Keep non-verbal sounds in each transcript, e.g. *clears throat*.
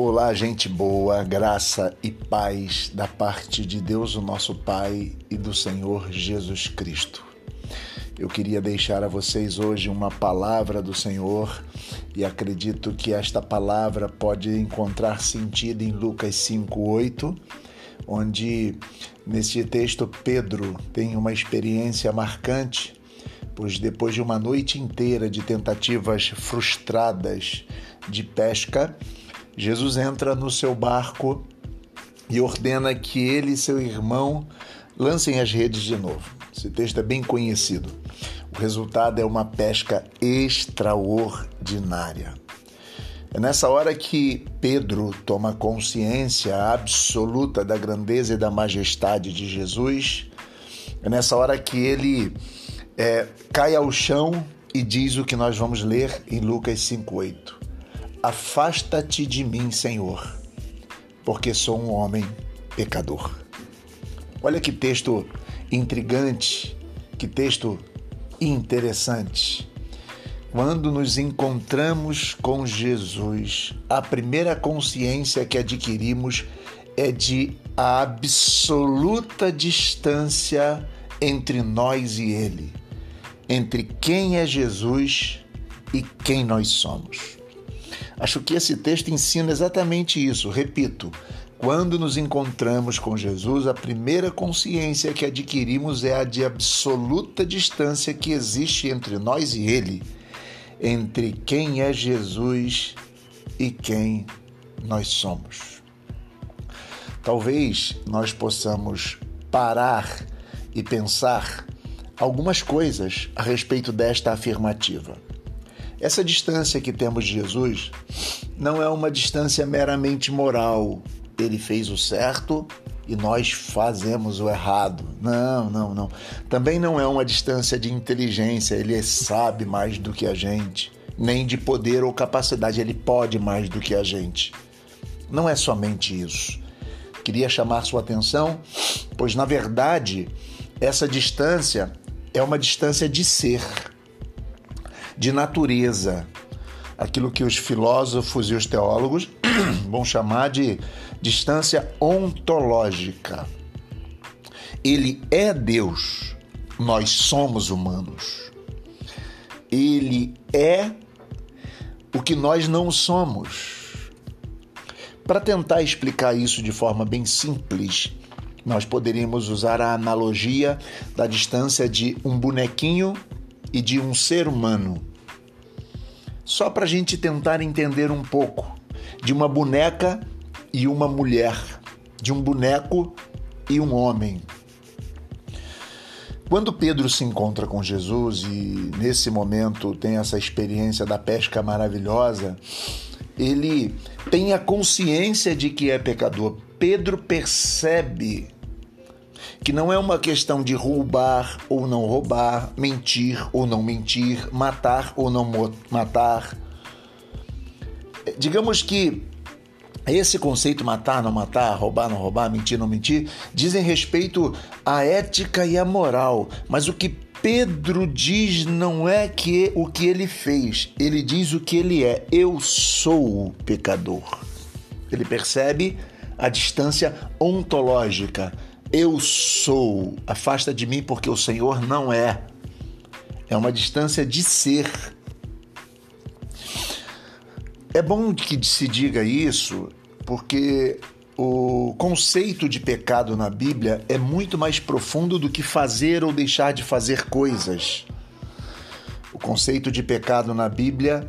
Olá, gente boa, graça e paz da parte de Deus, o nosso Pai, e do Senhor Jesus Cristo. Eu queria deixar a vocês hoje uma palavra do Senhor e acredito que esta palavra pode encontrar sentido em Lucas 5:8, onde neste texto Pedro tem uma experiência marcante, pois depois de uma noite inteira de tentativas frustradas de pesca, Jesus entra no seu barco e ordena que ele e seu irmão lancem as redes de novo. Esse texto é bem conhecido. O resultado é uma pesca extraordinária. É nessa hora que Pedro toma consciência absoluta da grandeza e da majestade de Jesus. É nessa hora que ele é, cai ao chão e diz o que nós vamos ler em Lucas 5,8. Afasta-te de mim, Senhor, porque sou um homem pecador. Olha que texto intrigante, que texto interessante. Quando nos encontramos com Jesus, a primeira consciência que adquirimos é de absoluta distância entre nós e Ele, entre quem é Jesus e quem nós somos. Acho que esse texto ensina exatamente isso. Repito, quando nos encontramos com Jesus, a primeira consciência que adquirimos é a de absoluta distância que existe entre nós e Ele, entre quem é Jesus e quem nós somos. Talvez nós possamos parar e pensar algumas coisas a respeito desta afirmativa. Essa distância que temos de Jesus não é uma distância meramente moral. Ele fez o certo e nós fazemos o errado. Não, não, não. Também não é uma distância de inteligência. Ele sabe mais do que a gente, nem de poder ou capacidade. Ele pode mais do que a gente. Não é somente isso. Queria chamar sua atenção, pois na verdade essa distância é uma distância de ser de natureza, aquilo que os filósofos e os teólogos *clears throat* vão chamar de distância ontológica. Ele é Deus, nós somos humanos. Ele é o que nós não somos. Para tentar explicar isso de forma bem simples, nós poderíamos usar a analogia da distância de um bonequinho e de um ser humano. Só para a gente tentar entender um pouco de uma boneca e uma mulher, de um boneco e um homem. Quando Pedro se encontra com Jesus e nesse momento tem essa experiência da pesca maravilhosa, ele tem a consciência de que é pecador. Pedro percebe que não é uma questão de roubar ou não roubar, mentir ou não mentir, matar ou não matar. Digamos que esse conceito matar, não matar, roubar, não roubar, mentir, não mentir, dizem respeito à ética e à moral, mas o que Pedro diz não é que o que ele fez, ele diz o que ele é. Eu sou o pecador. Ele percebe a distância ontológica eu sou, afasta de mim porque o Senhor não é. É uma distância de ser. É bom que se diga isso, porque o conceito de pecado na Bíblia é muito mais profundo do que fazer ou deixar de fazer coisas. O conceito de pecado na Bíblia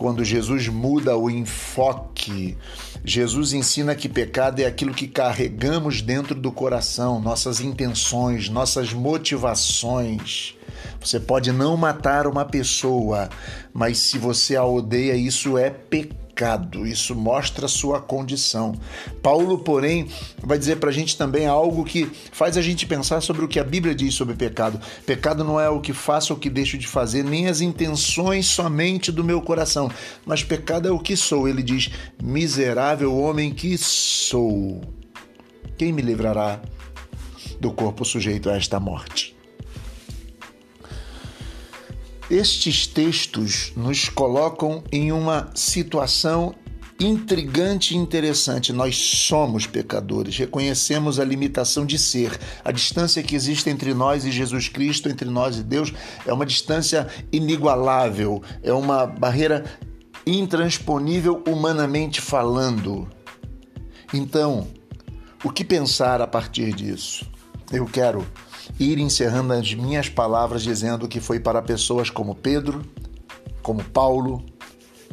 quando Jesus muda o enfoque. Jesus ensina que pecado é aquilo que carregamos dentro do coração, nossas intenções, nossas motivações. Você pode não matar uma pessoa, mas se você a odeia, isso é pecado. Isso mostra sua condição. Paulo, porém, vai dizer para a gente também algo que faz a gente pensar sobre o que a Bíblia diz sobre pecado. Pecado não é o que faço ou o que deixo de fazer, nem as intenções somente do meu coração, mas pecado é o que sou. Ele diz: miserável homem que sou. Quem me livrará do corpo sujeito a esta morte? Estes textos nos colocam em uma situação intrigante e interessante. Nós somos pecadores, reconhecemos a limitação de ser. A distância que existe entre nós e Jesus Cristo, entre nós e Deus, é uma distância inigualável, é uma barreira intransponível humanamente falando. Então, o que pensar a partir disso? Eu quero ir encerrando as minhas palavras dizendo que foi para pessoas como Pedro, como Paulo,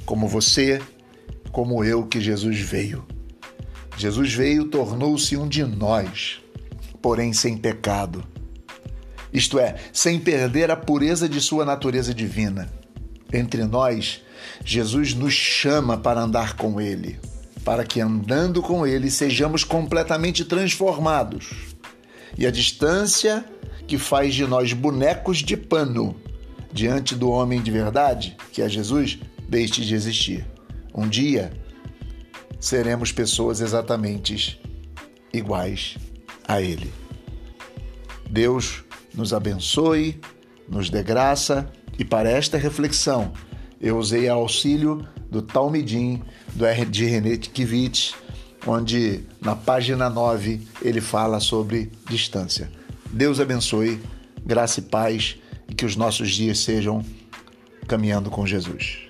como você, como eu que Jesus veio. Jesus veio, tornou-se um de nós, porém sem pecado. Isto é, sem perder a pureza de sua natureza divina. Entre nós, Jesus nos chama para andar com Ele, para que andando com Ele sejamos completamente transformados. E a distância que faz de nós bonecos de pano diante do homem de verdade, que é Jesus, deixe de existir. Um dia seremos pessoas exatamente iguais a Ele. Deus nos abençoe, nos dê graça e para esta reflexão eu usei auxílio do Talmidim, do R.D. René Kivitz, onde na página 9 ele fala sobre distância. Deus abençoe, graça e paz e que os nossos dias sejam caminhando com Jesus.